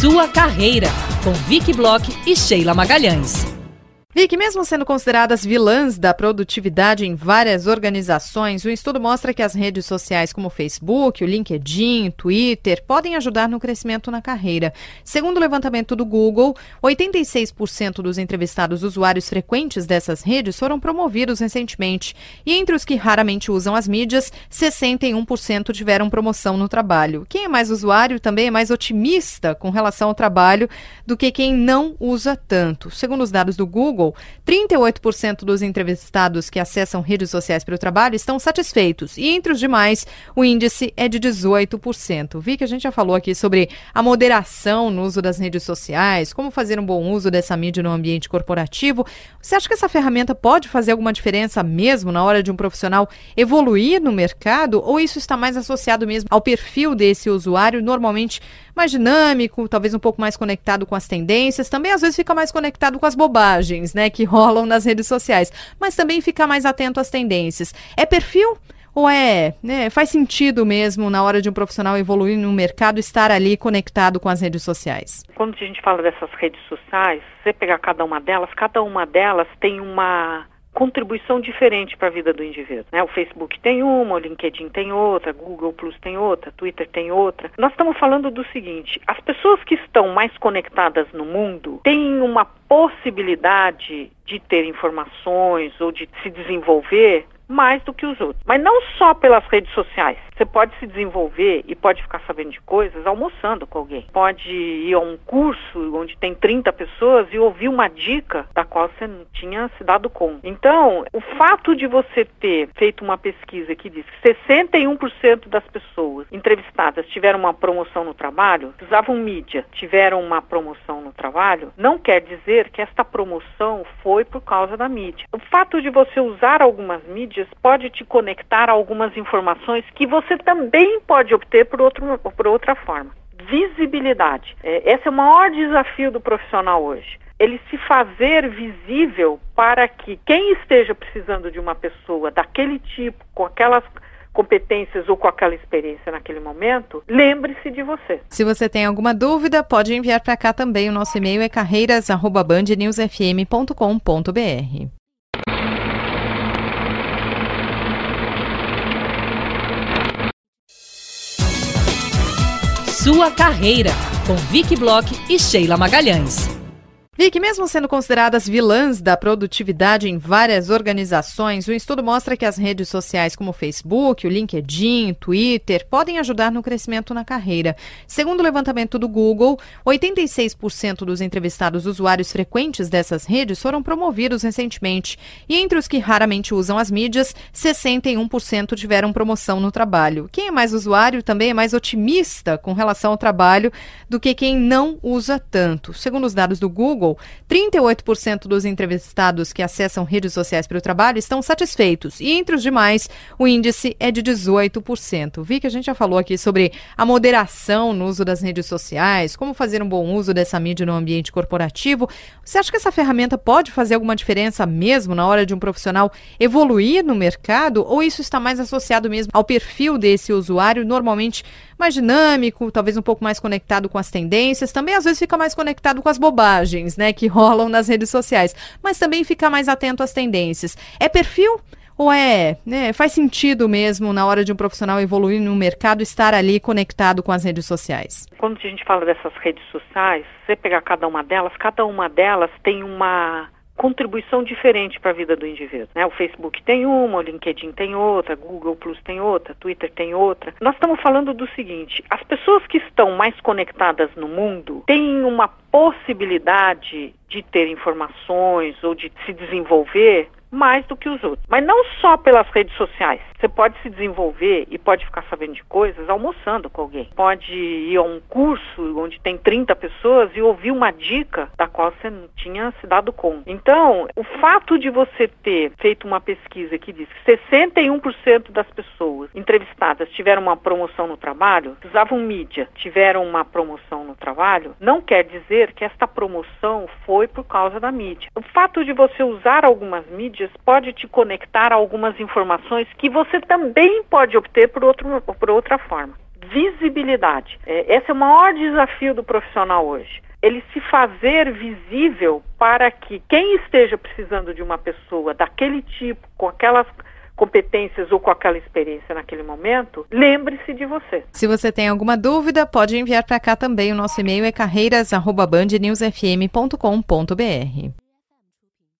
Sua carreira, com Vicky Bloch e Sheila Magalhães. Vicky, mesmo sendo consideradas vilãs da produtividade em várias organizações, o estudo mostra que as redes sociais como o Facebook, o LinkedIn, Twitter podem ajudar no crescimento na carreira. Segundo o levantamento do Google, 86% dos entrevistados usuários frequentes dessas redes foram promovidos recentemente. E entre os que raramente usam as mídias, 61% tiveram promoção no trabalho. Quem é mais usuário também é mais otimista com relação ao trabalho do que quem não usa tanto. Segundo os dados do Google, 38% dos entrevistados que acessam redes sociais para o trabalho estão satisfeitos. E entre os demais, o índice é de 18%. Vi que a gente já falou aqui sobre a moderação no uso das redes sociais, como fazer um bom uso dessa mídia no ambiente corporativo. Você acha que essa ferramenta pode fazer alguma diferença mesmo na hora de um profissional evoluir no mercado? Ou isso está mais associado mesmo ao perfil desse usuário, normalmente mais dinâmico, talvez um pouco mais conectado com as tendências, também às vezes fica mais conectado com as bobagens, né, que rolam nas redes sociais, mas também fica mais atento às tendências. É perfil? Ou é, né, faz sentido mesmo na hora de um profissional evoluir no mercado estar ali conectado com as redes sociais? Quando a gente fala dessas redes sociais, você pegar cada uma delas, cada uma delas tem uma contribuição diferente para a vida do indivíduo. Né? O Facebook tem uma, o LinkedIn tem outra, Google Plus tem outra, Twitter tem outra. Nós estamos falando do seguinte: as pessoas que estão mais conectadas no mundo têm uma possibilidade de ter informações ou de se desenvolver mais do que os outros. Mas não só pelas redes sociais. Você pode se desenvolver e pode ficar sabendo de coisas almoçando com alguém. Pode ir a um curso onde tem 30 pessoas e ouvir uma dica da qual você não tinha se dado conta. Então, o fato de você ter feito uma pesquisa que diz que 61% das pessoas entrevistadas tiveram uma promoção no trabalho, usavam mídia, tiveram uma promoção no trabalho, não quer dizer que esta promoção foi por causa da mídia. O fato de você usar algumas mídias pode te conectar a algumas informações que você também pode obter por, outro, por outra forma. Visibilidade. É, esse é o maior desafio do profissional hoje. Ele se fazer visível para que quem esteja precisando de uma pessoa daquele tipo, com aquelas competências ou com aquela experiência naquele momento, lembre-se de você. Se você tem alguma dúvida, pode enviar para cá também. O nosso e-mail é carreiras@bandnewsfm.com.br. Sua carreira, com Vicky Bloch e Sheila Magalhães. Vicky, mesmo sendo consideradas vilãs da produtividade em várias organizações, o estudo mostra que as redes sociais como o Facebook, o LinkedIn, Twitter podem ajudar no crescimento na carreira. Segundo o levantamento do Google, 86% dos entrevistados usuários frequentes dessas redes foram promovidos recentemente. E entre os que raramente usam as mídias, 61% tiveram promoção no trabalho. Quem é mais usuário também é mais otimista com relação ao trabalho do que quem não usa tanto. Segundo os dados do Google, Google, 38% dos entrevistados que acessam redes sociais para o trabalho estão satisfeitos. E entre os demais, o índice é de 18%. Vi que a gente já falou aqui sobre a moderação no uso das redes sociais, como fazer um bom uso dessa mídia no ambiente corporativo. Você acha que essa ferramenta pode fazer alguma diferença mesmo na hora de um profissional evoluir no mercado? Ou isso está mais associado mesmo ao perfil desse usuário, normalmente mais dinâmico, talvez um pouco mais conectado com as tendências, também às vezes fica mais conectado com as bobagens, né, que rolam nas redes sociais, mas também fica mais atento às tendências. É perfil? Ou é, né, faz sentido mesmo na hora de um profissional evoluir no mercado estar ali conectado com as redes sociais? Quando a gente fala dessas redes sociais, você pegar cada uma delas, cada uma delas tem uma contribuição diferente para a vida do indivíduo. Né? O Facebook tem uma, o LinkedIn tem outra, Google Plus tem outra, Twitter tem outra. Nós estamos falando do seguinte: as pessoas que estão mais conectadas no mundo têm uma possibilidade de ter informações ou de se desenvolver mais do que os outros. Mas não só pelas redes sociais. Você pode se desenvolver e pode ficar sabendo de coisas almoçando com alguém. Pode ir a um curso onde tem 30 pessoas e ouvir uma dica da qual você não tinha se dado conta. Então, o fato de você ter feito uma pesquisa que diz que 61% das pessoas entrevistadas tiveram uma promoção no trabalho, usavam mídia, tiveram uma promoção no trabalho, não quer dizer que esta promoção foi por causa da mídia. O fato de você usar algumas mídias pode te conectar a algumas informações que você também pode obter por, outro, por outra forma. visibilidade. É, esse é o maior desafio do profissional hoje. Ele se fazer visível para que quem esteja precisando de uma pessoa daquele tipo, com aquelas competências ou com aquela experiência naquele momento, lembre-se de você. Se você tem alguma dúvida, pode enviar para cá também. O nosso e-mail é carreiras@bandnewsfm.com.br.